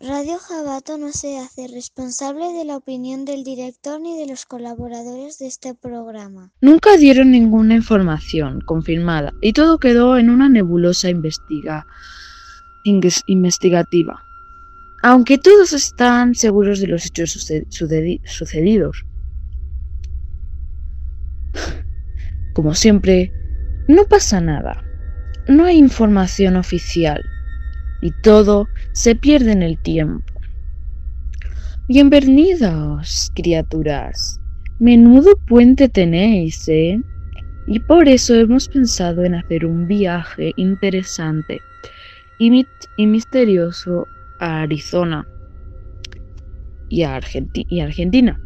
Radio Jabato no se hace responsable de la opinión del director ni de los colaboradores de este programa. Nunca dieron ninguna información confirmada y todo quedó en una nebulosa investiga investigativa. Aunque todos están seguros de los hechos sucedidos. Como siempre, no pasa nada. No hay información oficial y todo se pierde en el tiempo. Bienvenidos, criaturas. Menudo puente tenéis, ¿eh? Y por eso hemos pensado en hacer un viaje interesante y, misterioso a Arizona y a, Argentina.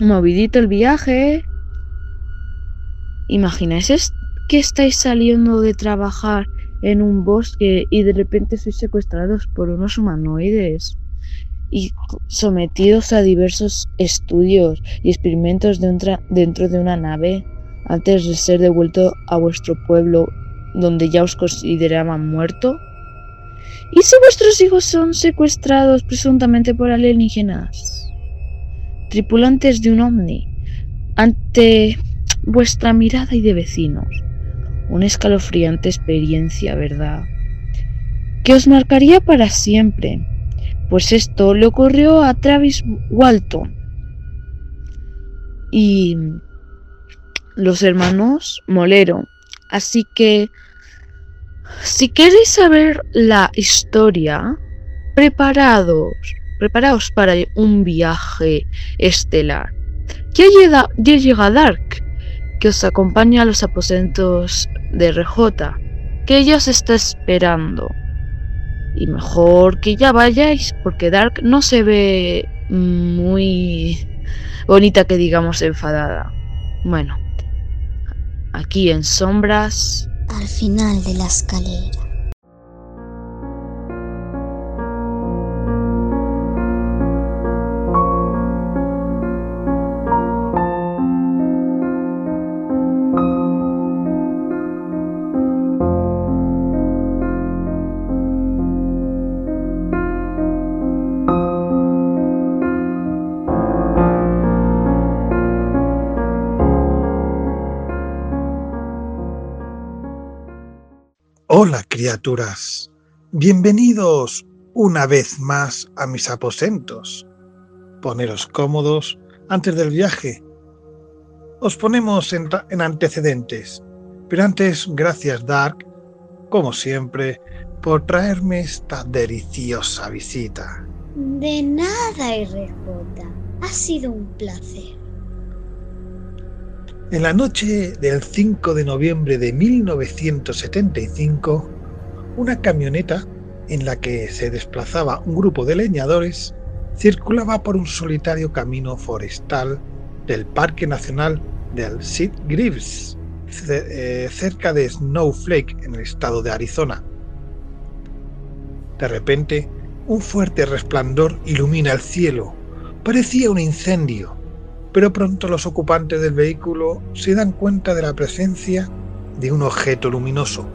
Movidito el viaje. ¿Imagináis que estáis saliendo de trabajar en un bosque y de repente sois secuestrados por unos humanoides y sometidos a diversos estudios y experimentos dentro de una nave antes de ser devuelto a vuestro pueblo donde ya os consideraban muerto? ¿Y si vuestros hijos son secuestrados presuntamente por alienígenas? Tripulantes de un ovni, ante vuestra mirada y de vecinos. Una escalofriante experiencia, ¿verdad? Que os marcaría para siempre. Pues esto le ocurrió a Travis Walton y los hermanos Molero. Así que, si queréis saber la historia, preparados, preparaos para un viaje estelar. Ya llega, ya llega Dark, que os acompaña a los aposentos de RJ, que ella os está esperando. Y mejor que ya vayáis, porque Dark no se ve muy bonita que digamos enfadada. Bueno, aquí en sombras. Al final de la escalera. Criaturas, bienvenidos una vez más a mis aposentos. Poneros cómodos antes del viaje. Os ponemos en, antecedentes, pero antes gracias Dark, como siempre, por traerme esta deliciosa visita. De nada, RJ. Ha sido un placer. En la noche del 5 de noviembre de 1975, una camioneta en la que se desplazaba un grupo de leñadores circulaba por un solitario camino forestal del Parque Nacional del Sid Greaves, eh, cerca de Snowflake, en el estado de Arizona. De repente, un fuerte resplandor ilumina el cielo. Parecía un incendio pero pronto los ocupantes del vehículo se dan cuenta de la presencia de un objeto luminoso.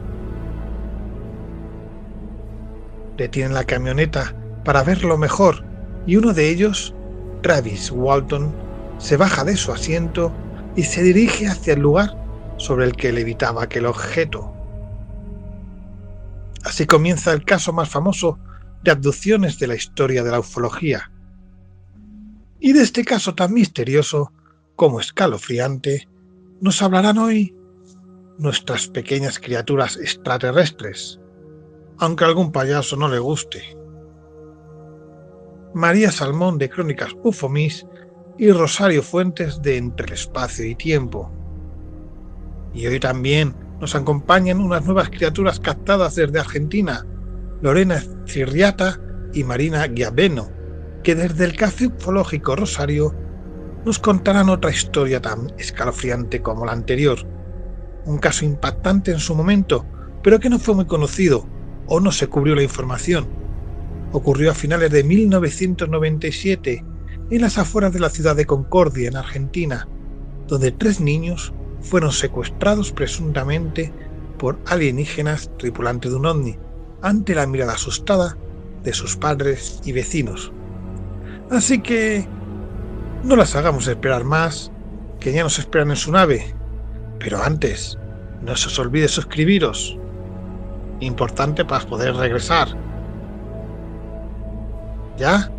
Detienen la camioneta para verlo mejor y uno de ellos, Travis Walton, se baja de su asiento y se dirige hacia el lugar sobre el que levitaba aquel objeto. Así comienza el caso más famoso de abducciones de la historia de la ufología, y de este caso tan misterioso como escalofriante, nos hablarán hoy nuestras pequeñas criaturas extraterrestres, aunque a algún payaso no le guste. María Salmón de Crónicas Ufomis y Rosario Fuentes de Entre el Espacio y Tiempo. Y hoy también nos acompañan unas nuevas criaturas captadas desde Argentina, Lorena Cirriata y Marina Giaveno, que desde el Café Ufológico Rosario nos contarán otra historia tan escalofriante como la anterior. Un caso impactante en su momento, pero que no fue muy conocido o no se cubrió la información. Ocurrió a finales de 1997 en las afueras de la ciudad de Concordia, en Argentina, donde tres niños fueron secuestrados presuntamente por alienígenas tripulantes de un ovni, ante la mirada asustada de sus padres y vecinos. Así que no las hagamos esperar más, que ya nos esperan en su nave. Pero antes, no se os olvide suscribiros. Importante para poder regresar. ¿Ya?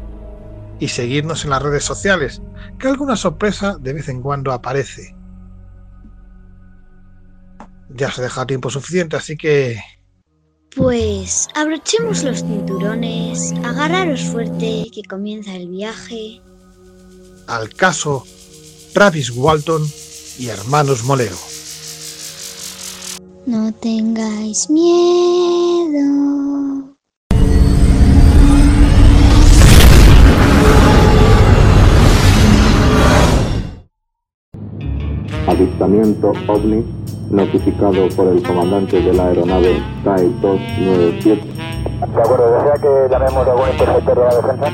Y seguirnos en las redes sociales, que alguna sorpresa de vez en cuando aparece. Ya se deja tiempo suficiente, así que... Pues abrochemos los cinturones, agarraros fuerte, que comienza el viaje. Al caso, Travis Walton y hermanos Molero. No tengáis miedo. Avistamiento OVNI notificado por el comandante de la aeronave TAE 297. De acuerdo, ¿desea que llamemos a algún interceptor de la defensa?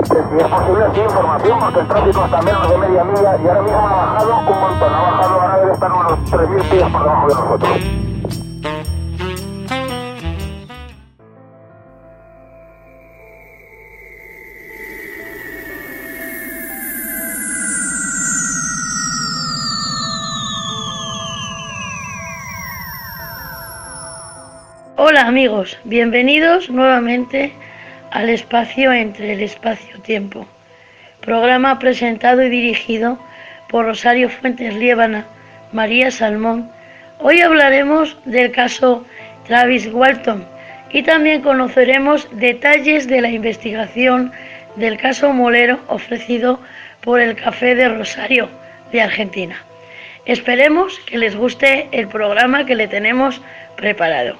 Si es posible, sí, información, porque el tráfico está a menos de media milla y ahora mismo ha bajado un montón. Ha bajado, ahora debe estar unos 3.000 pies por debajo de nosotros. Amigos, bienvenidos nuevamente al espacio entre el espacio-tiempo, programa presentado y dirigido por Rosario Fuentes Liébana, María Salmón. Hoy hablaremos del caso Travis Walton y también conoceremos detalles de la investigación del caso Molero ofrecido por el Café de Rosario de Argentina. Esperemos que les guste el programa que le tenemos preparado.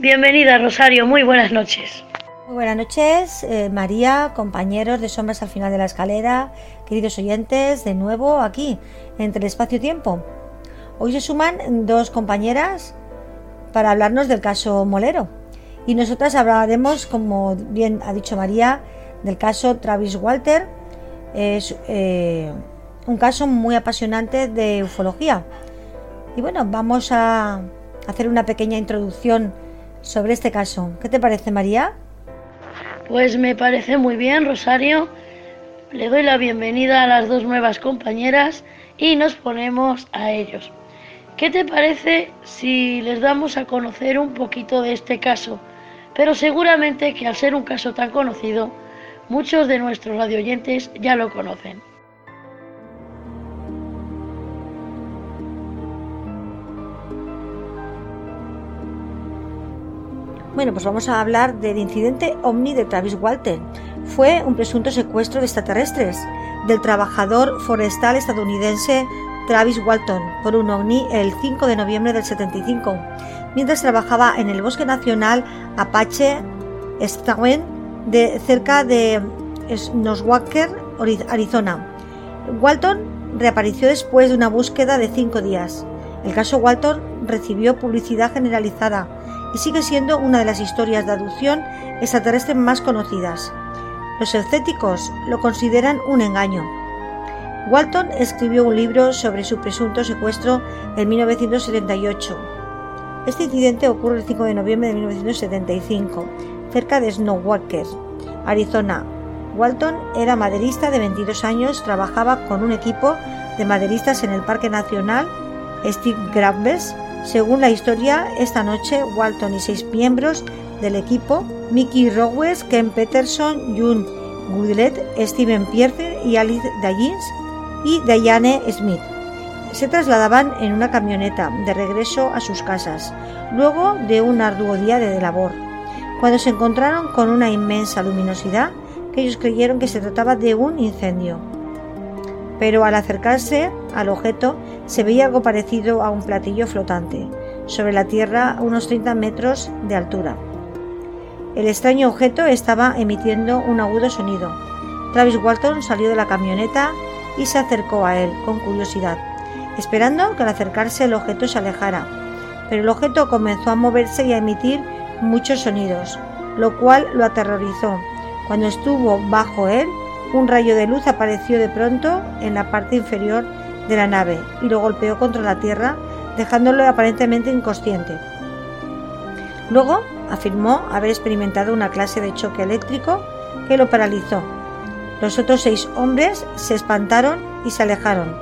Bienvenida Rosario, muy buenas noches. Muy buenas noches, eh, María, compañeros de Sombras al final de la escalera, queridos oyentes, de nuevo aquí, entre el espacio-tiempo. Hoy se suman dos compañeras para hablarnos del caso Molero. Y nosotras hablaremos, como bien ha dicho María, del caso Travis Walter. Es eh, un caso muy apasionante de ufología. Y bueno, vamos a hacer una pequeña introducción sobre este caso. ¿Qué te parece, María? Pues me parece muy bien, Rosario. Le doy la bienvenida a las dos nuevas compañeras y nos ponemos a ellos. ¿Qué te parece si les damos a conocer un poquito de este caso? Pero seguramente que al ser un caso tan conocido, muchos de nuestros radioyentes ya lo conocen. Bueno, pues vamos a hablar del incidente OVNI de Travis Walton. Fue un presunto secuestro de extraterrestres del trabajador forestal estadounidense Travis Walton por un OVNI el 5 de noviembre del 75, mientras trabajaba en el Bosque Nacional Apache Stawin de cerca de Noswalker, Arizona. Walton reapareció después de una búsqueda de cinco días. El caso Walton recibió publicidad generalizada sigue siendo una de las historias de aducción extraterrestre más conocidas. Los escépticos lo consideran un engaño. Walton escribió un libro sobre su presunto secuestro en 1978. Este incidente ocurre el 5 de noviembre de 1975, cerca de Snowwalker, Arizona. Walton era maderista de 22 años, trabajaba con un equipo de maderistas en el Parque Nacional Steve Graves según la historia, esta noche Walton y seis miembros del equipo, Mickey Rowes, Ken Peterson, June Goodlet, Steven Pierce y Alice Dallins y Diane Smith, se trasladaban en una camioneta de regreso a sus casas, luego de un arduo día de labor, cuando se encontraron con una inmensa luminosidad que ellos creyeron que se trataba de un incendio. Pero al acercarse al objeto se veía algo parecido a un platillo flotante, sobre la tierra a unos 30 metros de altura. El extraño objeto estaba emitiendo un agudo sonido. Travis Walton salió de la camioneta y se acercó a él con curiosidad, esperando que al acercarse el objeto se alejara. Pero el objeto comenzó a moverse y a emitir muchos sonidos, lo cual lo aterrorizó. Cuando estuvo bajo él, un rayo de luz apareció de pronto en la parte inferior de la nave y lo golpeó contra la tierra, dejándolo aparentemente inconsciente. Luego afirmó haber experimentado una clase de choque eléctrico que lo paralizó. Los otros seis hombres se espantaron y se alejaron,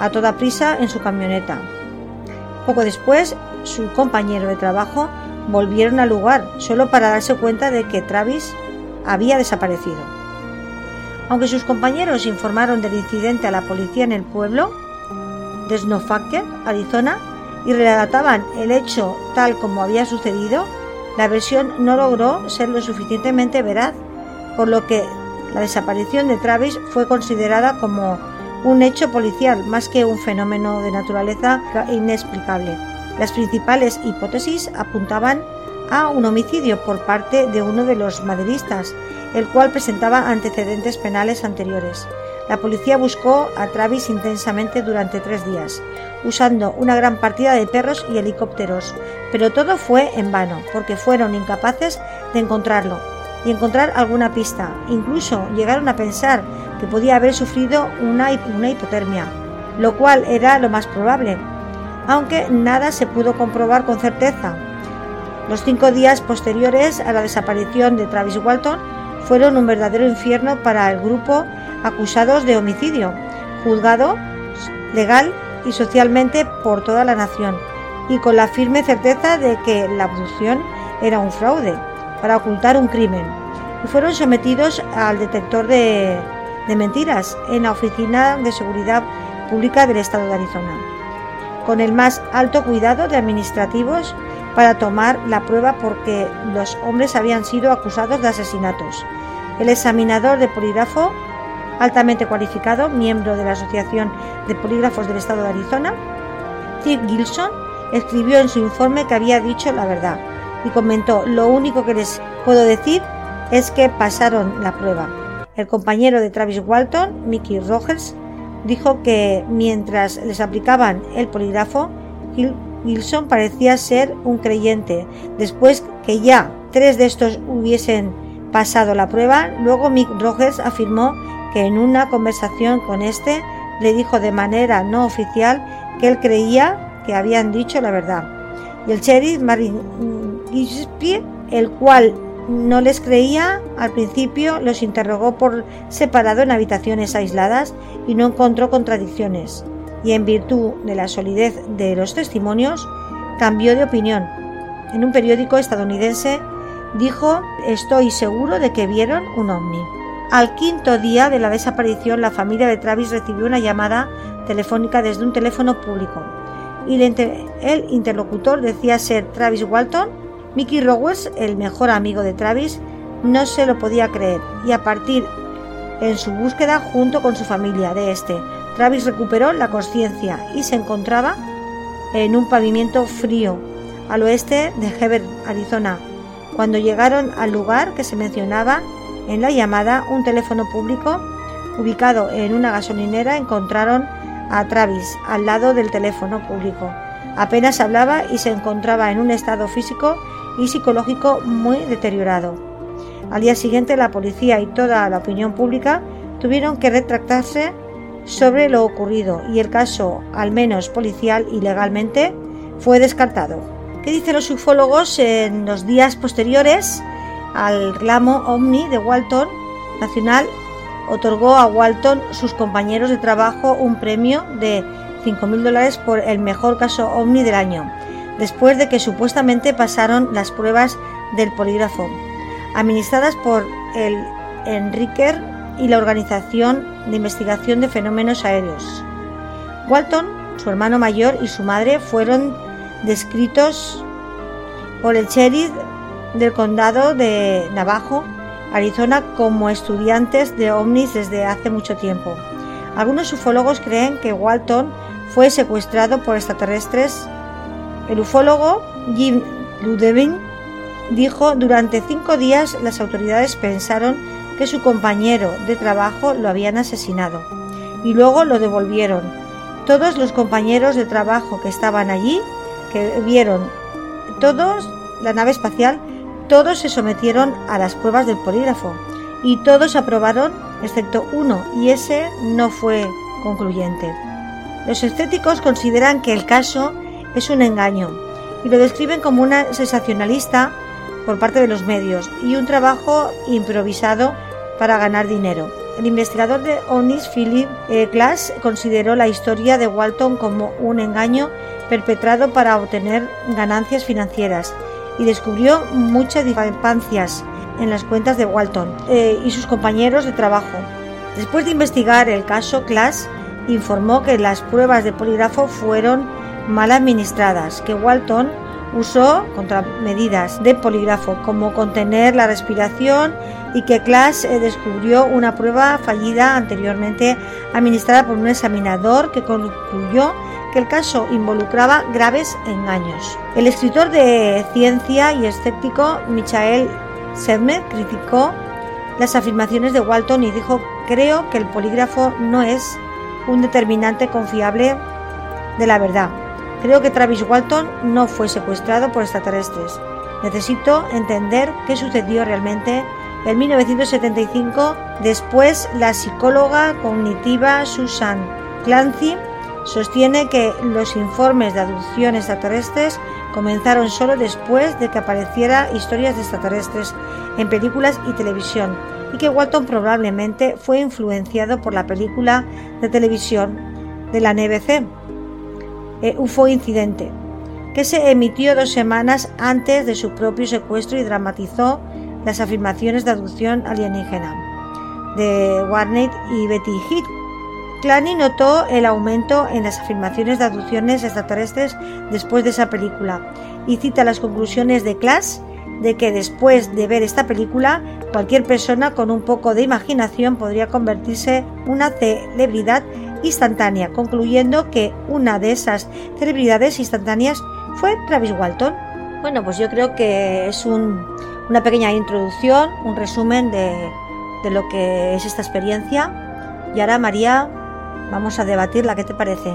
a toda prisa en su camioneta. Poco después, su compañero de trabajo volvieron al lugar solo para darse cuenta de que Travis había desaparecido. Aunque sus compañeros informaron del incidente a la policía en el pueblo de Snowfactor, Arizona, y relataban el hecho tal como había sucedido, la versión no logró ser lo suficientemente veraz, por lo que la desaparición de Travis fue considerada como un hecho policial más que un fenómeno de naturaleza inexplicable. Las principales hipótesis apuntaban a un homicidio por parte de uno de los maderistas, el cual presentaba antecedentes penales anteriores. La policía buscó a Travis intensamente durante tres días, usando una gran partida de perros y helicópteros, pero todo fue en vano, porque fueron incapaces de encontrarlo y encontrar alguna pista. Incluso llegaron a pensar que podía haber sufrido una, una hipotermia, lo cual era lo más probable, aunque nada se pudo comprobar con certeza. Los cinco días posteriores a la desaparición de Travis Walton fueron un verdadero infierno para el grupo acusados de homicidio, juzgado legal y socialmente por toda la nación, y con la firme certeza de que la abducción era un fraude para ocultar un crimen, y fueron sometidos al detector de, de mentiras en la Oficina de Seguridad Pública del Estado de Arizona, con el más alto cuidado de administrativos para tomar la prueba porque los hombres habían sido acusados de asesinatos. El examinador de polígrafo, altamente cualificado, miembro de la Asociación de Polígrafos del Estado de Arizona, Steve Gilson, escribió en su informe que había dicho la verdad y comentó, lo único que les puedo decir es que pasaron la prueba. El compañero de Travis Walton, Mickey Rogers, dijo que mientras les aplicaban el polígrafo, Gilson parecía ser un creyente. Después que ya tres de estos hubiesen pasado la prueba, luego Mick Rogers afirmó que en una conversación con este le dijo de manera no oficial que él creía que habían dicho la verdad. Y el sheriff Martin Gillespie, el cual no les creía al principio, los interrogó por separado en habitaciones aisladas y no encontró contradicciones. Y en virtud de la solidez de los testimonios, cambió de opinión. En un periódico estadounidense dijo, estoy seguro de que vieron un ovni. Al quinto día de la desaparición, la familia de Travis recibió una llamada telefónica desde un teléfono público. Y el interlocutor decía ser Travis Walton, Mickey Rogers, el mejor amigo de Travis, no se lo podía creer y a partir en su búsqueda junto con su familia de este, Travis recuperó la conciencia y se encontraba en un pavimento frío al oeste de Heber, Arizona. Cuando llegaron al lugar que se mencionaba en la llamada, un teléfono público ubicado en una gasolinera, encontraron a Travis al lado del teléfono público. Apenas hablaba y se encontraba en un estado físico y psicológico muy deteriorado. Al día siguiente la policía y toda la opinión pública tuvieron que retractarse sobre lo ocurrido y el caso, al menos policial y legalmente, fue descartado. ¿Qué dicen los ufólogos en los días posteriores al reclamo Omni de Walton Nacional? Otorgó a Walton sus compañeros de trabajo un premio de 5.000 dólares por el mejor caso Omni del año, después de que supuestamente pasaron las pruebas del polígrafo, administradas por el Enriquer y la Organización de Investigación de Fenómenos Aéreos. Walton, su hermano mayor y su madre fueron descritos por el sheriff del condado de Navajo, Arizona, como estudiantes de ovnis desde hace mucho tiempo. Algunos ufólogos creen que Walton fue secuestrado por extraterrestres. El ufólogo Jim Ludevin dijo durante cinco días las autoridades pensaron que su compañero de trabajo lo habían asesinado y luego lo devolvieron. Todos los compañeros de trabajo que estaban allí, que vieron todos la nave espacial, todos se sometieron a las pruebas del polígrafo y todos aprobaron excepto uno y ese no fue concluyente. Los escépticos consideran que el caso es un engaño y lo describen como una sensacionalista por parte de los medios y un trabajo improvisado para ganar dinero. El investigador de ONIS, Philip Glass, consideró la historia de Walton como un engaño perpetrado para obtener ganancias financieras y descubrió muchas discrepancias en las cuentas de Walton eh, y sus compañeros de trabajo. Después de investigar el caso, Glass informó que las pruebas de polígrafo fueron mal administradas, que Walton usó contramedidas de polígrafo como contener la respiración y que Glass eh, descubrió una prueba fallida anteriormente administrada por un examinador que concluyó que el caso involucraba graves engaños. El escritor de ciencia y escéptico Michael Sedmer criticó las afirmaciones de Walton y dijo creo que el polígrafo no es un determinante confiable de la verdad. Creo que Travis Walton no fue secuestrado por extraterrestres. Necesito entender qué sucedió realmente en 1975. Después, la psicóloga cognitiva Susan Clancy sostiene que los informes de abducción extraterrestres comenzaron solo después de que apareciera historias de extraterrestres en películas y televisión y que Walton probablemente fue influenciado por la película de televisión de la NBC, eh, UFO Incidente, que se emitió dos semanas antes de su propio secuestro y dramatizó las afirmaciones de abducción alienígena de Warner y Betty Heath. Clanny notó el aumento en las afirmaciones de abducciones extraterrestres después de esa película y cita las conclusiones de Class de que después de ver esta película cualquier persona con un poco de imaginación podría convertirse en una celebridad instantánea, concluyendo que una de esas celebridades instantáneas fue Travis Walton. Bueno, pues yo creo que es una pequeña introducción, un resumen de, de lo que es esta experiencia. Y ahora, María, Vamos a debatirla, ¿qué te parece?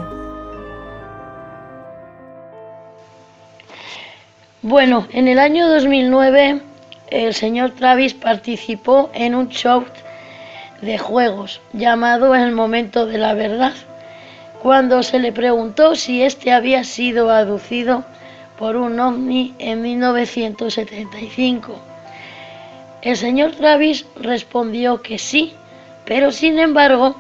Bueno, en el año 2009 el señor Travis participó en un show de juegos llamado El Momento de la Verdad, cuando se le preguntó si éste había sido aducido por un ovni en 1975. El señor Travis respondió que sí, pero sin embargo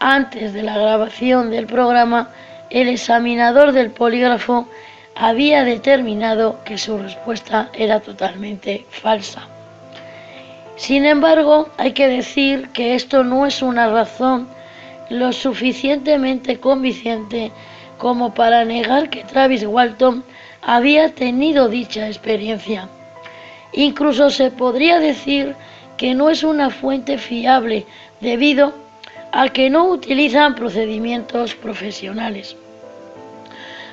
antes de la grabación del programa, el examinador del polígrafo había determinado que su respuesta era totalmente falsa. Sin embargo, hay que decir que esto no es una razón lo suficientemente convincente como para negar que Travis Walton había tenido dicha experiencia. Incluso se podría decir que no es una fuente fiable debido a que no utilizan procedimientos profesionales.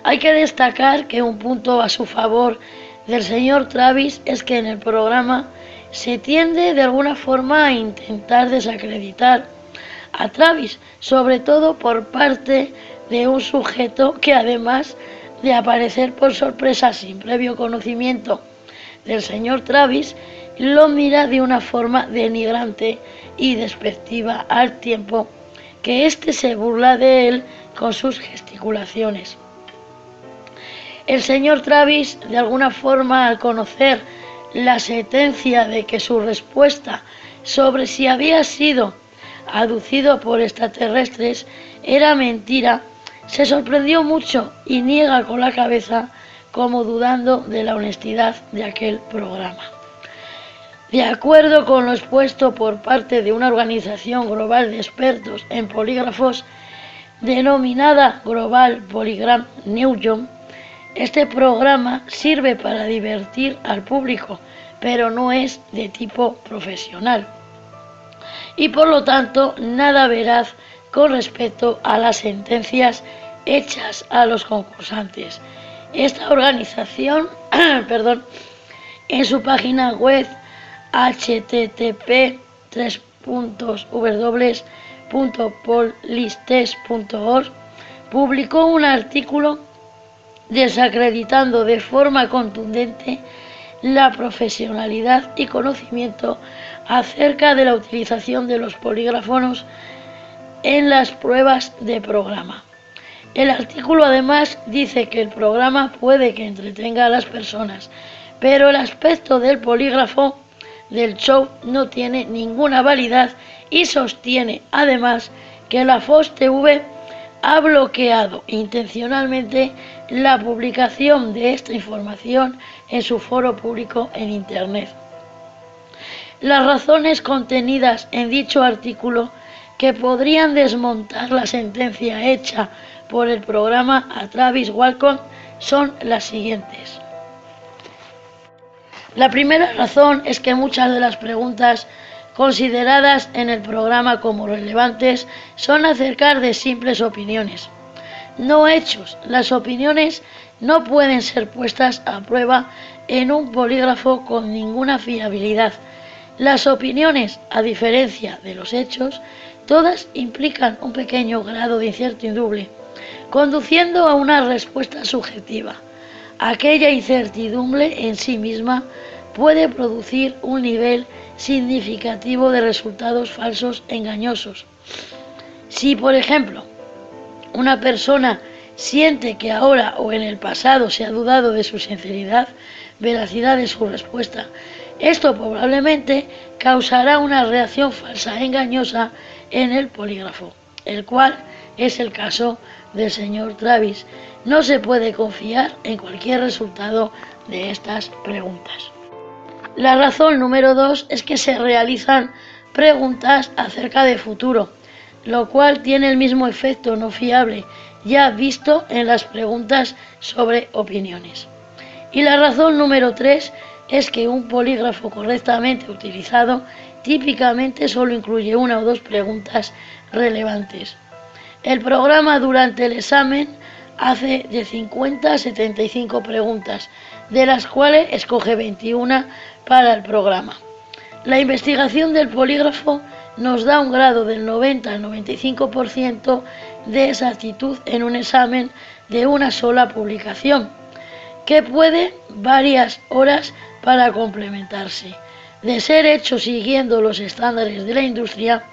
Hay que destacar que un punto a su favor del señor Travis es que en el programa se tiende de alguna forma a intentar desacreditar a Travis, sobre todo por parte de un sujeto que además de aparecer por sorpresa sin previo conocimiento del señor Travis, lo mira de una forma denigrante y despectiva al tiempo que éste se burla de él con sus gesticulaciones. El señor Travis, de alguna forma, al conocer la sentencia de que su respuesta sobre si había sido aducido por extraterrestres era mentira, se sorprendió mucho y niega con la cabeza como dudando de la honestidad de aquel programa. De acuerdo con lo expuesto por parte de una organización global de expertos en polígrafos denominada Global Polygram Newton, este programa sirve para divertir al público, pero no es de tipo profesional. Y por lo tanto, nada veraz con respecto a las sentencias hechas a los concursantes. Esta organización, perdón, en su página web http www.polistes.org publicó un artículo desacreditando de forma contundente la profesionalidad y conocimiento acerca de la utilización de los polígrafos en las pruebas de programa. El artículo además dice que el programa puede que entretenga a las personas, pero el aspecto del polígrafo del show no tiene ninguna validad y sostiene además que la Fox TV ha bloqueado intencionalmente la publicación de esta información en su foro público en Internet. Las razones contenidas en dicho artículo que podrían desmontar la sentencia hecha por el programa a Travis Walcott son las siguientes. La primera razón es que muchas de las preguntas consideradas en el programa como relevantes son acerca de simples opiniones, no hechos. Las opiniones no pueden ser puestas a prueba en un polígrafo con ninguna fiabilidad. Las opiniones, a diferencia de los hechos, todas implican un pequeño grado de incertidumbre, conduciendo a una respuesta subjetiva. Aquella incertidumbre en sí misma puede producir un nivel significativo de resultados falsos engañosos. Si, por ejemplo, una persona siente que ahora o en el pasado se ha dudado de su sinceridad, veracidad de su respuesta, esto probablemente causará una reacción falsa engañosa en el polígrafo, el cual es el caso del señor Travis. No se puede confiar en cualquier resultado de estas preguntas. La razón número dos es que se realizan preguntas acerca del futuro, lo cual tiene el mismo efecto no fiable ya visto en las preguntas sobre opiniones. Y la razón número tres es que un polígrafo correctamente utilizado típicamente solo incluye una o dos preguntas relevantes. El programa durante el examen hace de 50 a 75 preguntas, de las cuales escoge 21 para el programa. La investigación del polígrafo nos da un grado del 90 al 95% de exactitud en un examen de una sola publicación, que puede varias horas para complementarse. De ser hecho siguiendo los estándares de la industria,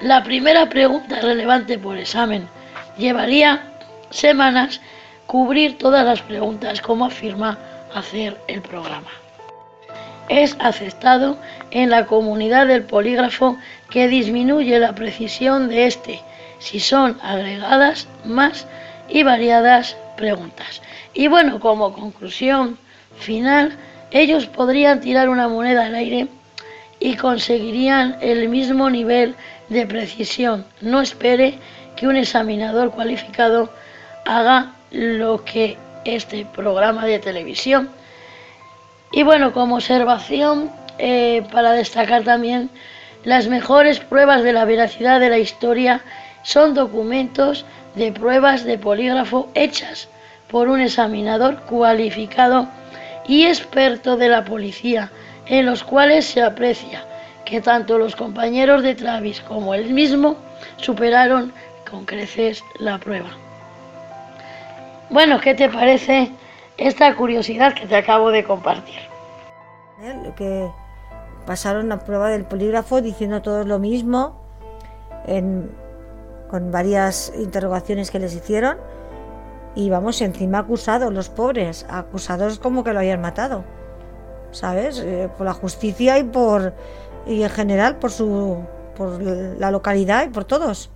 la primera pregunta relevante por examen llevaría semanas cubrir todas las preguntas como afirma hacer el programa es aceptado en la comunidad del polígrafo que disminuye la precisión de este si son agregadas más y variadas preguntas. Y bueno, como conclusión final, ellos podrían tirar una moneda al aire y conseguirían el mismo nivel de precisión. No espere que un examinador cualificado haga lo que este programa de televisión y bueno, como observación, eh, para destacar también, las mejores pruebas de la veracidad de la historia son documentos de pruebas de polígrafo hechas por un examinador cualificado y experto de la policía, en los cuales se aprecia que tanto los compañeros de Travis como él mismo superaron con creces la prueba. Bueno, ¿qué te parece esta curiosidad que te acabo de compartir. Pasaron la prueba del polígrafo diciendo todos lo mismo, con varias interrogaciones que les hicieron, y vamos, encima acusados, los pobres, acusados como que lo habían matado, ¿sabes? Eh, por la justicia y por y en general por su por la localidad y por todos.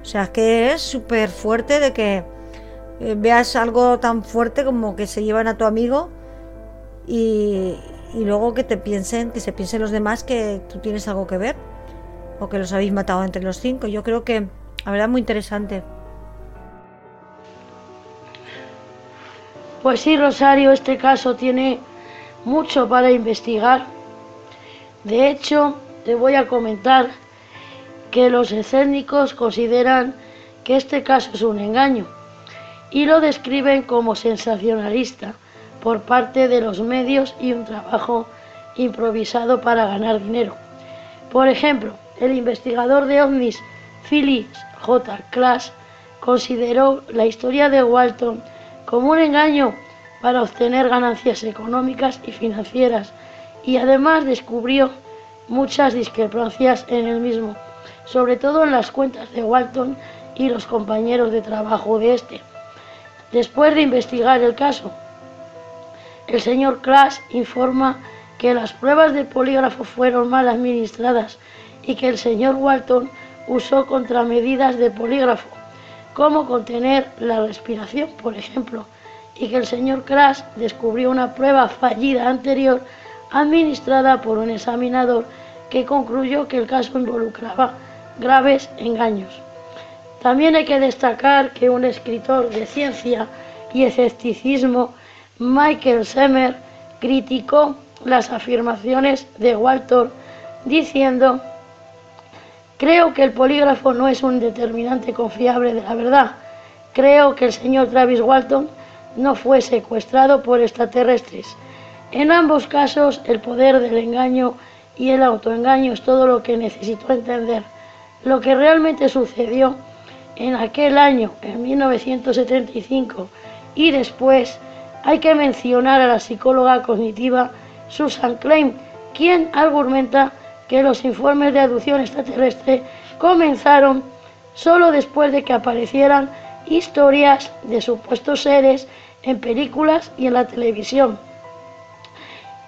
O sea, que es súper fuerte de que eh, veas algo tan fuerte como que se llevan a tu amigo y, luego que te piensen, que se piensen los demás que tú tienes algo que ver o que los habéis matado entre los cinco. Yo creo que, la verdad, muy interesante. Pues sí, Rosario, este caso tiene mucho para investigar. De hecho, te voy a comentar que los escénicos consideran que este caso es un engaño y lo describen como sensacionalista por parte de los medios y un trabajo improvisado para ganar dinero. Por ejemplo, el investigador de ovnis Phyllis J. Clash consideró la historia de Walton como un engaño para obtener ganancias económicas y financieras y además descubrió muchas discrepancias en el mismo, sobre todo en las cuentas de Walton y los compañeros de trabajo de este. Después de investigar el caso, el señor Klaas informa que las pruebas de polígrafo fueron mal administradas y que el señor Walton usó contramedidas de polígrafo, como contener la respiración, por ejemplo, y que el señor Klaas descubrió una prueba fallida anterior administrada por un examinador que concluyó que el caso involucraba graves engaños. También hay que destacar que un escritor de ciencia y escepticismo, Michael Semmer, criticó las afirmaciones de Walter diciendo, creo que el polígrafo no es un determinante confiable de la verdad. Creo que el señor Travis Walton no fue secuestrado por extraterrestres. En ambos casos, el poder del engaño y el autoengaño es todo lo que necesito entender. Lo que realmente sucedió en aquel año, en 1975, y después, hay que mencionar a la psicóloga cognitiva Susan Klein, quien argumenta que los informes de aducción extraterrestre comenzaron solo después de que aparecieran historias de supuestos seres en películas y en la televisión.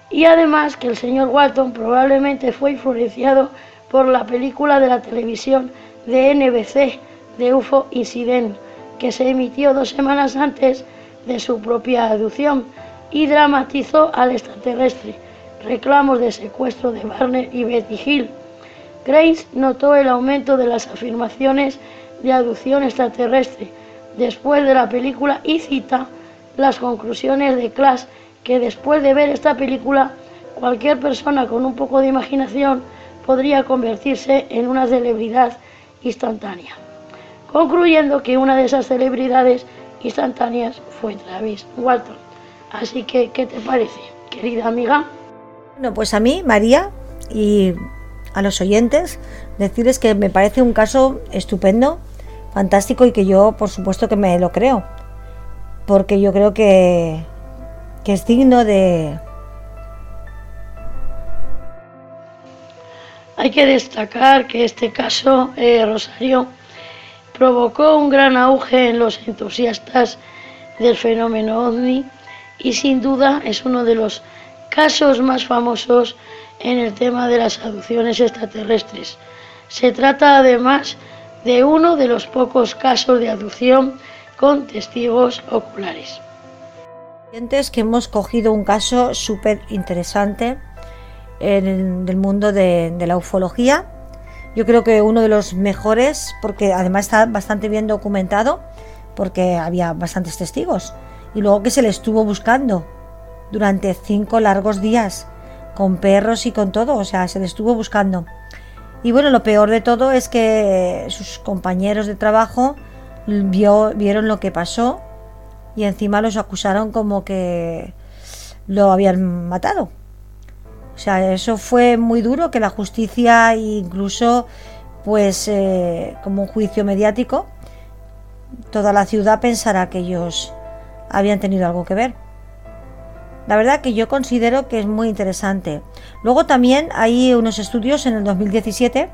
Y además que el señor Walton probablemente fue influenciado por la película de la televisión de NBC de UFO Incident, que se emitió dos semanas antes de su propia aducción y dramatizó al extraterrestre, reclamos de secuestro de Barney y Betty Hill. Grace notó el aumento de las afirmaciones de aducción extraterrestre después de la película y cita las conclusiones de Clash que después de ver esta película cualquier persona con un poco de imaginación podría convertirse en una celebridad instantánea, concluyendo que una de esas celebridades instantáneas fue Travis Walton. Así que, ¿qué te parece, querida amiga? Bueno, pues a mí, María, y a los oyentes, decirles que me parece un caso estupendo, fantástico y que yo, por supuesto, que me lo creo porque yo creo que, es digno de... Hay que destacar que este caso, eh, Rosario, provocó un gran auge en los entusiastas del fenómeno ovni y sin duda es uno de los casos más famosos en el tema de las adopciones extraterrestres. Se trata además de uno de los pocos casos de adopción con testigos oculares. que hemos cogido un caso súper interesante en el mundo de, la ufología. Yo creo que uno de los mejores, porque además está bastante bien documentado, porque había bastantes testigos. Y luego que se le estuvo buscando durante cinco largos días, con perros y con todo, o sea, se le estuvo buscando. Y bueno, lo peor de todo es que sus compañeros de trabajo vieron lo que pasó y encima los acusaron como que lo habían matado. O sea, eso fue muy duro, que la justicia incluso, pues, eh, como un juicio mediático, toda la ciudad pensará que ellos habían tenido algo que ver. La verdad que yo considero que es muy interesante. Luego también hay unos estudios en el 2017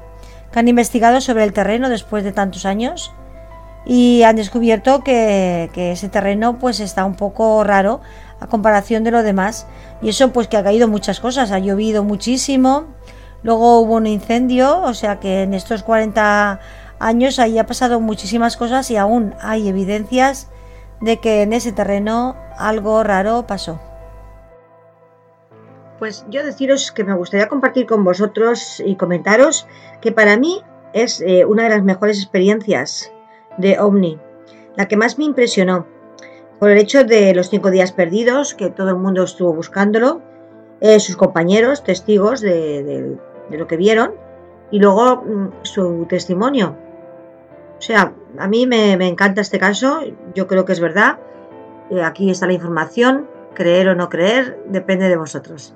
que han investigado sobre el terreno después de tantos años y han descubierto que, ese terreno pues está un poco raro a comparación de lo demás. Y eso pues que ha caído muchas cosas, ha llovido muchísimo, luego hubo un incendio, o sea que en estos 40 años ahí ha pasado muchísimas cosas y aún hay evidencias de que en ese terreno algo raro pasó. Pues yo deciros que me gustaría compartir con vosotros y comentaros que para mí es eh, una de las mejores experiencias de OVNI, la que más me impresionó, por el hecho de los cinco días perdidos, que todo el mundo estuvo buscándolo, eh, sus compañeros, testigos de, lo que vieron, y luego mm, su testimonio. O sea, a mí me, encanta este caso, yo creo que es verdad. Eh, aquí está la información, creer o no creer, depende de vosotros.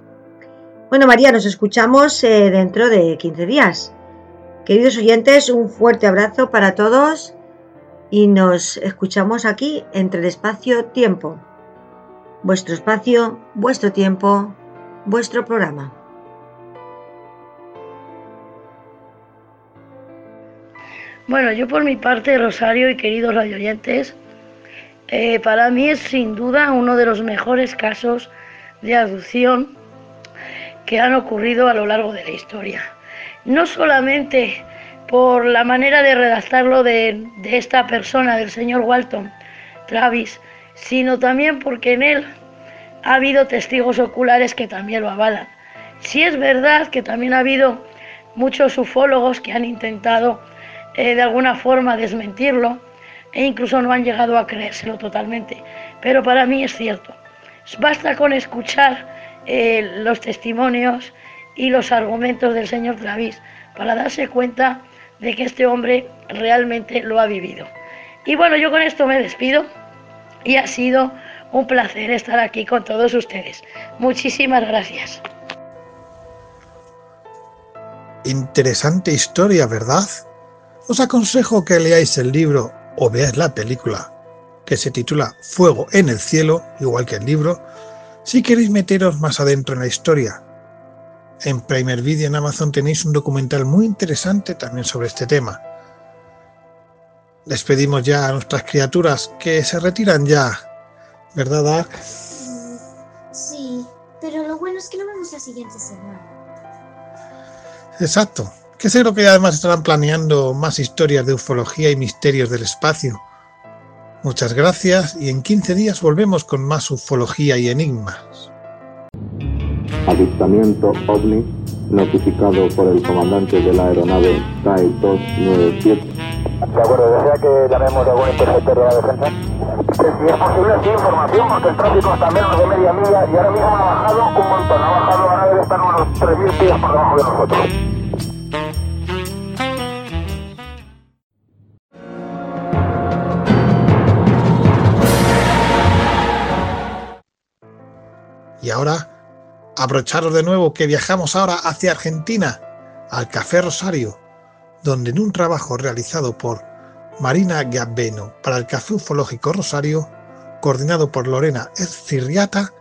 Bueno, María, nos escuchamos eh, dentro de 15 días. Queridos oyentes, un fuerte abrazo para todos y nos escuchamos aquí entre el espacio-tiempo. Vuestro espacio, vuestro tiempo, vuestro programa. Bueno, yo por mi parte, Rosario y queridos radioyentes, eh, para mí es sin duda uno de los mejores casos de abducción que han ocurrido a lo largo de la historia. No solamente por la manera de redactarlo de, de esta persona, del señor Walton Travis, sino también porque en él ha habido testigos oculares que también lo avalan. Si es verdad que también ha habido muchos ufólogos que han intentado eh, de alguna forma desmentirlo e incluso no han llegado a creérselo totalmente. Pero para mí es cierto. Basta con escuchar eh, los testimonios y los argumentos del señor Travis para darse cuenta de que este hombre realmente lo ha vivido. Y bueno, yo con esto me despido y ha sido un placer estar aquí con todos ustedes. Muchísimas gracias. Interesante historia, ¿verdad? Os aconsejo que leáis el libro o veáis la película, que se titula Fuego en el cielo, igual que el libro, si queréis meteros más adentro en la historia. En Primer Video en Amazon tenéis un documental muy interesante también sobre este tema. Despedimos ya a nuestras criaturas que se retiran ya, ¿verdad, Dark? Sí, pero lo bueno es que lo vemos la siguiente semana. Exacto, que seguro que además estarán planeando más historias de ufología y misterios del espacio. Muchas gracias y en 15 días volvemos con más ufología y enigmas. Avistamiento OVNI notificado por el comandante de la aeronave TAE 297. De acuerdo, ¿desea que llamemos a algún interceptor de la defensa? Si es posible, sí, información, porque el tráfico está a menos de media milla y ahora mismo ha bajado un montón. Ha bajado, ahora debe estar unos 3.000 pies por debajo de nosotros. Y ahora, abrocharos de nuevo que viajamos ahora hacia Argentina, al Café Rosario, donde en un trabajo realizado por Marina Gabbeno para el Café Ufológico Rosario, coordinado por Lorena Ezcirriata,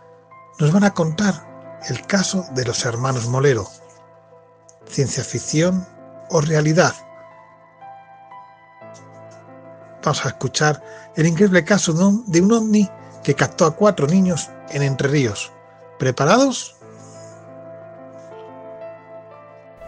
nos van a contar el caso de los hermanos Molero. Ciencia ficción o realidad. Vamos a escuchar el increíble caso de un ovni que captó a cuatro niños en Entre Ríos. ¿Preparados?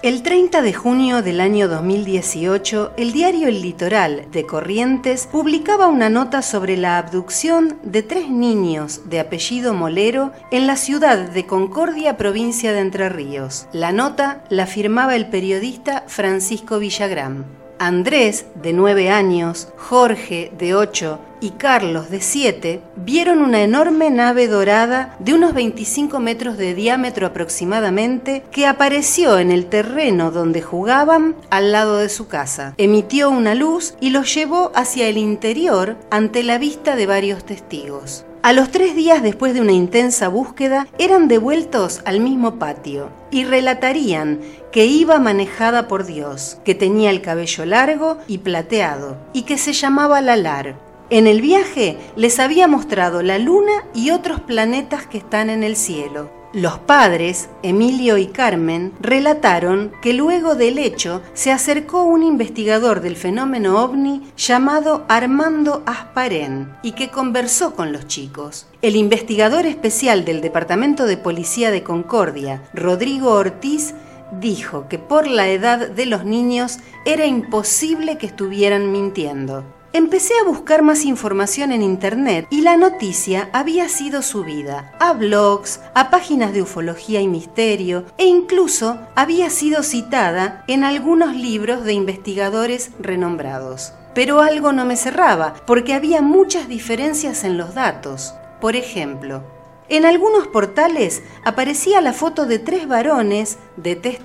El 30 de junio del año 2018, el diario El Litoral de Corrientes publicaba una nota sobre la abducción de tres niños de apellido Molero en la ciudad de Concordia, provincia de Entre Ríos. La nota la firmaba el periodista Francisco Villagrán. Andrés, de 9 años, Jorge, de 8 y Carlos, de 7, vieron una enorme nave dorada de unos 25 metros de diámetro aproximadamente que apareció en el terreno donde jugaban al lado de su casa. Emitió una luz y los llevó hacia el interior ante la vista de varios testigos. A los tres días después de una intensa búsqueda, eran devueltos al mismo patio y relatarían que iba manejada por Dios, que tenía el cabello largo y plateado y que se llamaba Lalar. En el viaje les había mostrado la luna y otros planetas que están en el cielo. Los padres, Emilio y Carmen, relataron que luego del hecho se acercó un investigador del fenómeno ovni llamado Armando Asparén y que conversó con los chicos. El investigador especial del Departamento de Policía de Concordia, Rodrigo Ortiz, dijo que por la edad de los niños era imposible que estuvieran mintiendo. Empecé a buscar más información en internet y la noticia había sido subida a blogs, a páginas de ufología y misterio e incluso había sido citada en algunos libros de investigadores renombrados. Pero algo no me cerraba porque había muchas diferencias en los datos. Por ejemplo, en algunos portales aparecía la foto de tres varones de tez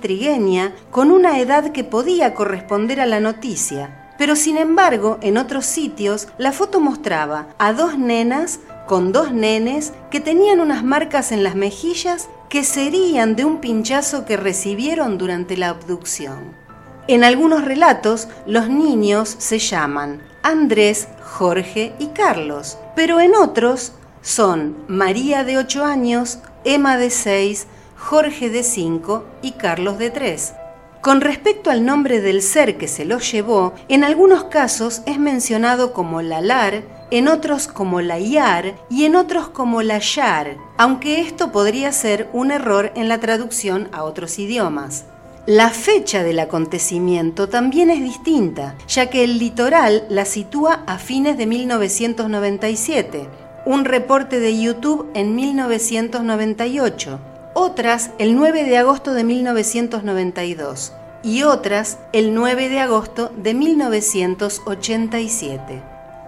con una edad que podía corresponder a la noticia, pero sin embargo, en otros sitios, la foto mostraba a dos nenas con dos nenes que tenían unas marcas en las mejillas que serían de un pinchazo que recibieron durante la abducción. En algunos relatos, los niños se llaman Andrés, Jorge y Carlos, pero en otros son María de 8 años, Emma de 6, Jorge de 5 y Carlos de 3. Con respecto al nombre del ser que se lo llevó, en algunos casos es mencionado como Lalar, en otros como la Yar y en otros como la Yar, aunque esto podría ser un error en la traducción a otros idiomas. La fecha del acontecimiento también es distinta, ya que el litoral la sitúa a fines de 1997, un reporte de YouTube en 1998, otras el 9 de agosto de 1992 y otras el 9 de agosto de 1987.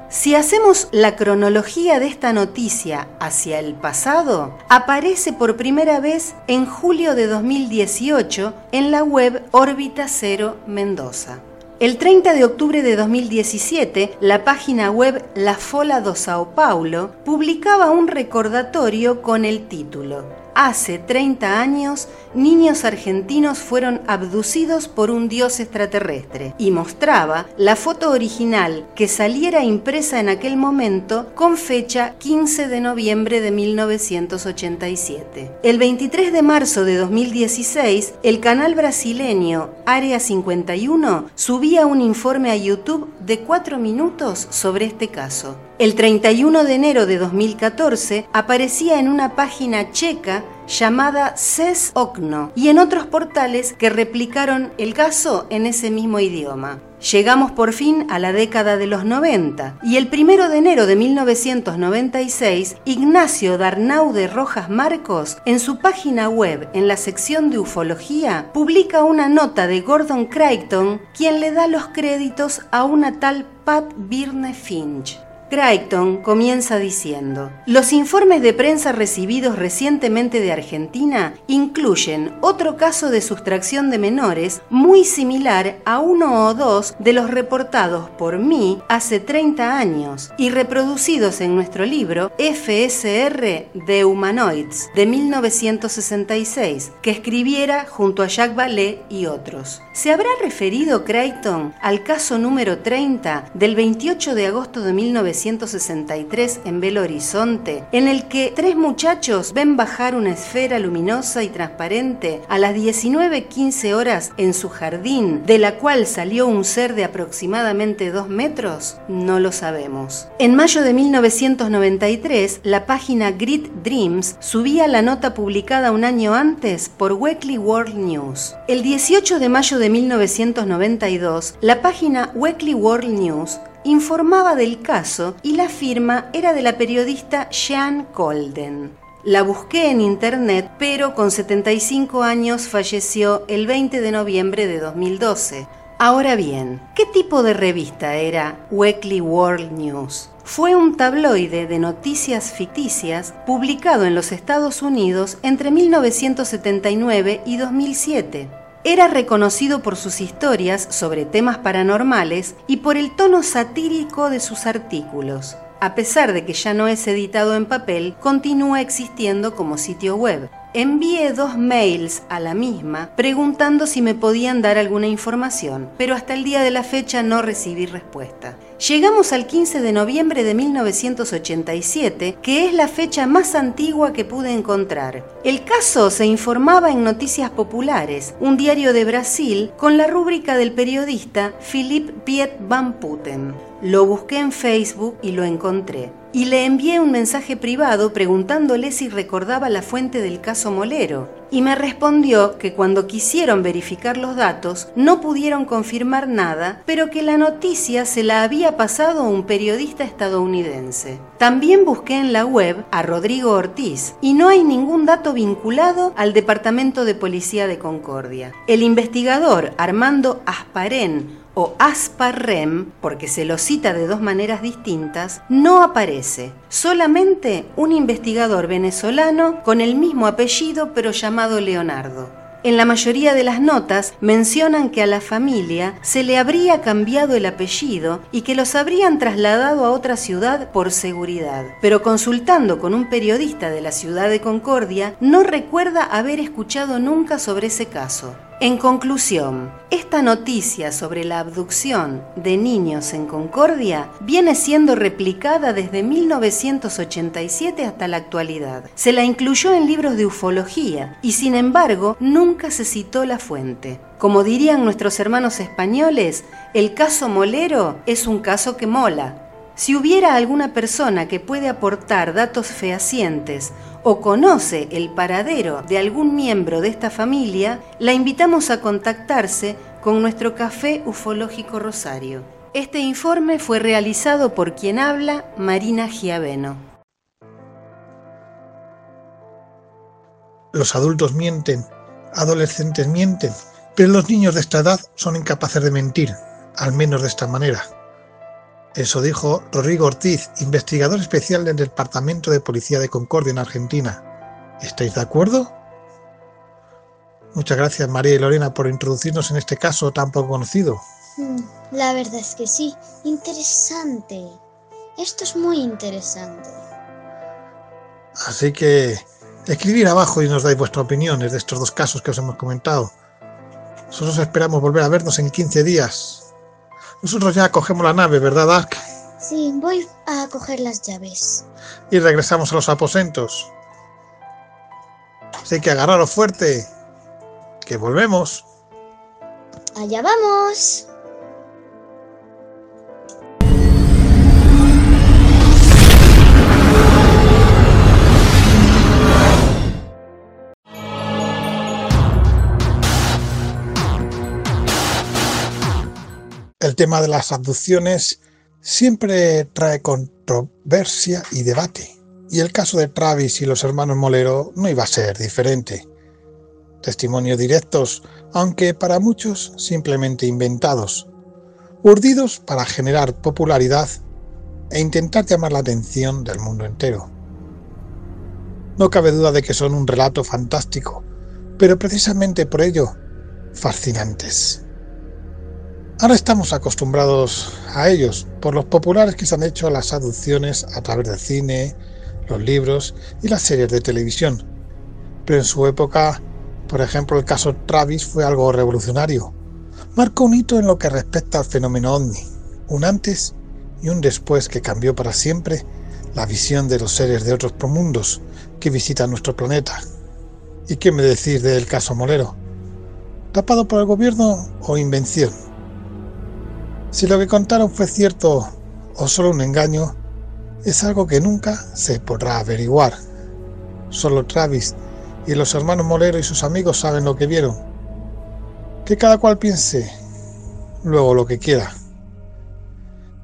Si hacemos la cronología de esta noticia hacia el pasado, aparece por primera vez en julio de 2018 en la web Órbita Cero Mendoza. El 30 de octubre de 2017, la página web La Fola do Sao Paulo publicaba un recordatorio con el título Hace 30 años, niños argentinos fueron abducidos por un dios extraterrestre y mostraba la foto original que saliera impresa en aquel momento con fecha 15 de noviembre de 1987. El 23 de marzo de 2016, el canal brasileño Área 51 subía un informe a YouTube de 4 minutos sobre este caso. El 31 de enero de 2014 aparecía en una página checa llamada CES Okno y en otros portales que replicaron el caso en ese mismo idioma. Llegamos por fin a la década de los 90 y el 1 de enero de 1996 Ignacio Darnau de Rojas Marcos en su página web en la sección de ufología publica una nota de Gordon Crichton quien le da los créditos a una tal Pat Birne Finch. Crichton comienza diciendo, los informes de prensa recibidos recientemente de Argentina incluyen otro caso de sustracción de menores muy similar a uno o dos de los reportados por mí hace 30 años y reproducidos en nuestro libro FSR de Humanoids de 1966, que escribiera junto a Jacques Vallée y otros. ¿Se habrá referido Crichton al caso número 30 del 28 de agosto de 1966? 1963 en Belo Horizonte, en el que tres muchachos ven bajar una esfera luminosa y transparente a las 19.15 horas en su jardín, de la cual salió un ser de aproximadamente 2 metros? No lo sabemos. En mayo de 1993, la página Grid Dreams subía la nota publicada un año antes por Weekly World News. El 18 de mayo de 1992, la página Weekly World News informaba del caso y la firma era de la periodista Jean Colden. La busqué en internet, pero con 75 años falleció el 20 de noviembre de 2012. Ahora bien, ¿qué tipo de revista era Weekly World News? Fue un tabloide de noticias ficticias publicado en los Estados Unidos entre 1979 y 2007 era reconocido por sus historias sobre temas paranormales y por el tono satírico de sus artículos. A pesar de que ya no es editado en papel, continúa existiendo como sitio web. Envié dos mails a la misma preguntando si me podían dar alguna información, pero hasta el día de la fecha no recibí respuesta. Llegamos al 15 de noviembre de 1987, que es la fecha más antigua que pude encontrar. El caso se informaba en Noticias Populares, un diario de Brasil, con la rúbrica del periodista Philippe Piet Van Putten. Lo busqué en Facebook y lo encontré. Y le envié un mensaje privado preguntándole si recordaba la fuente del caso Molero. Y me respondió que cuando quisieron verificar los datos no pudieron confirmar nada, pero que la noticia se la había pasado un periodista estadounidense. También busqué en la web a Rodrigo Ortiz y no hay ningún dato vinculado al Departamento de Policía de Concordia. El investigador Armando Asparén o Asparrem, porque se lo cita de dos maneras distintas, no aparece. Solamente un investigador venezolano con el mismo apellido pero llamado Leonardo. En la mayoría de las notas mencionan que a la familia se le habría cambiado el apellido y que los habrían trasladado a otra ciudad por seguridad. Pero consultando con un periodista de la ciudad de Concordia, no recuerda haber escuchado nunca sobre ese caso. En conclusión, esta noticia sobre la abducción de niños en Concordia viene siendo replicada desde 1987 hasta la actualidad. Se la incluyó en libros de ufología y sin embargo nunca se citó la fuente. Como dirían nuestros hermanos españoles, el caso molero es un caso que mola. Si hubiera alguna persona que puede aportar datos fehacientes o conoce el paradero de algún miembro de esta familia, la invitamos a contactarse con nuestro Café Ufológico Rosario. Este informe fue realizado por quien habla, Marina Giaveno. Los adultos mienten, adolescentes mienten, pero los niños de esta edad son incapaces de mentir, al menos de esta manera. Eso dijo Rodrigo Ortiz, investigador especial del Departamento de Policía de Concordia en Argentina. ¿Estáis de acuerdo? Muchas gracias María y Lorena por introducirnos en este caso tan poco conocido. Mm, la verdad es que sí, interesante. Esto es muy interesante. Así que escribir abajo y nos dais vuestras opiniones de estos dos casos que os hemos comentado. Nosotros esperamos volver a vernos en 15 días. Nosotros ya cogemos la nave, ¿verdad, Dark? Sí, voy a coger las llaves. Y regresamos a los aposentos. Así que agarraros fuerte, que volvemos. Allá vamos. El tema de las abducciones siempre trae controversia y debate, y el caso de Travis y los hermanos Molero no iba a ser diferente. Testimonios directos, aunque para muchos simplemente inventados, urdidos para generar popularidad e intentar llamar la atención del mundo entero. No cabe duda de que son un relato fantástico, pero precisamente por ello fascinantes. Ahora estamos acostumbrados a ellos por los populares que se han hecho las aducciones a través del cine, los libros y las series de televisión. Pero en su época, por ejemplo, el caso Travis fue algo revolucionario. Marcó un hito en lo que respecta al fenómeno ovni, un antes y un después que cambió para siempre la visión de los seres de otros promundos que visitan nuestro planeta. ¿Y qué me decís del caso Molero? ¿Tapado por el gobierno o invención? Si lo que contaron fue cierto o solo un engaño, es algo que nunca se podrá averiguar. Solo Travis y los hermanos Molero y sus amigos saben lo que vieron. Que cada cual piense luego lo que quiera.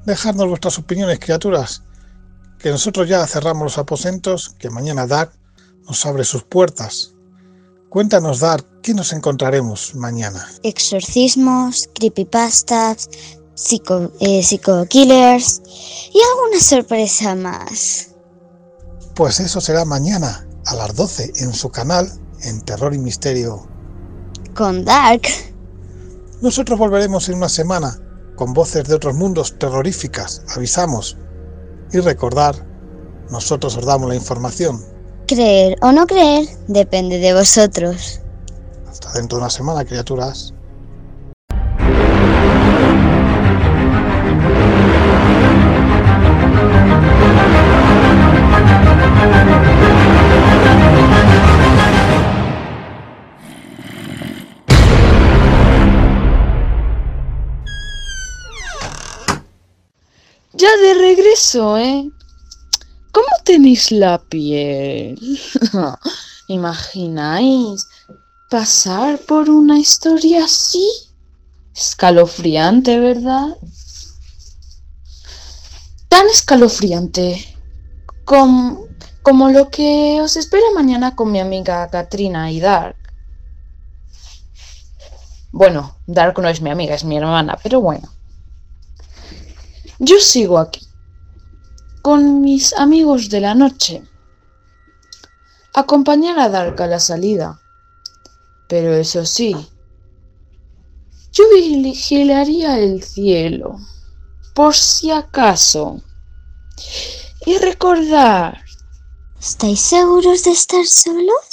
Dejadnos vuestras opiniones, criaturas, que nosotros ya cerramos los aposentos, que mañana Dark nos abre sus puertas. Cuéntanos, Dark, ¿qué nos encontraremos mañana? Exorcismos, creepypastas, psico, eh, killers y alguna sorpresa más. Pues eso será mañana a las 12 en su canal en Terror y Misterio. Con Dark. Nosotros volveremos en una semana con voces de otros mundos terroríficas, avisamos. Y recordar, nosotros os damos la información. Creer o no creer depende de vosotros. Hasta dentro de una semana, criaturas. Ya de regreso, ¿eh? ¿Cómo tenéis la piel? ¿Imagináis pasar por una historia así? Escalofriante, ¿verdad? Tan escalofriante como, como lo que os espera mañana con mi amiga Katrina y Dark. Bueno, Dark no es mi amiga, es mi hermana, pero bueno. Yo sigo aquí, con mis amigos de la noche. Acompañar a Dark a la salida. Pero eso sí, yo vigilaría el cielo, por si acaso. Y recordar. ¿Estáis seguros de estar solos?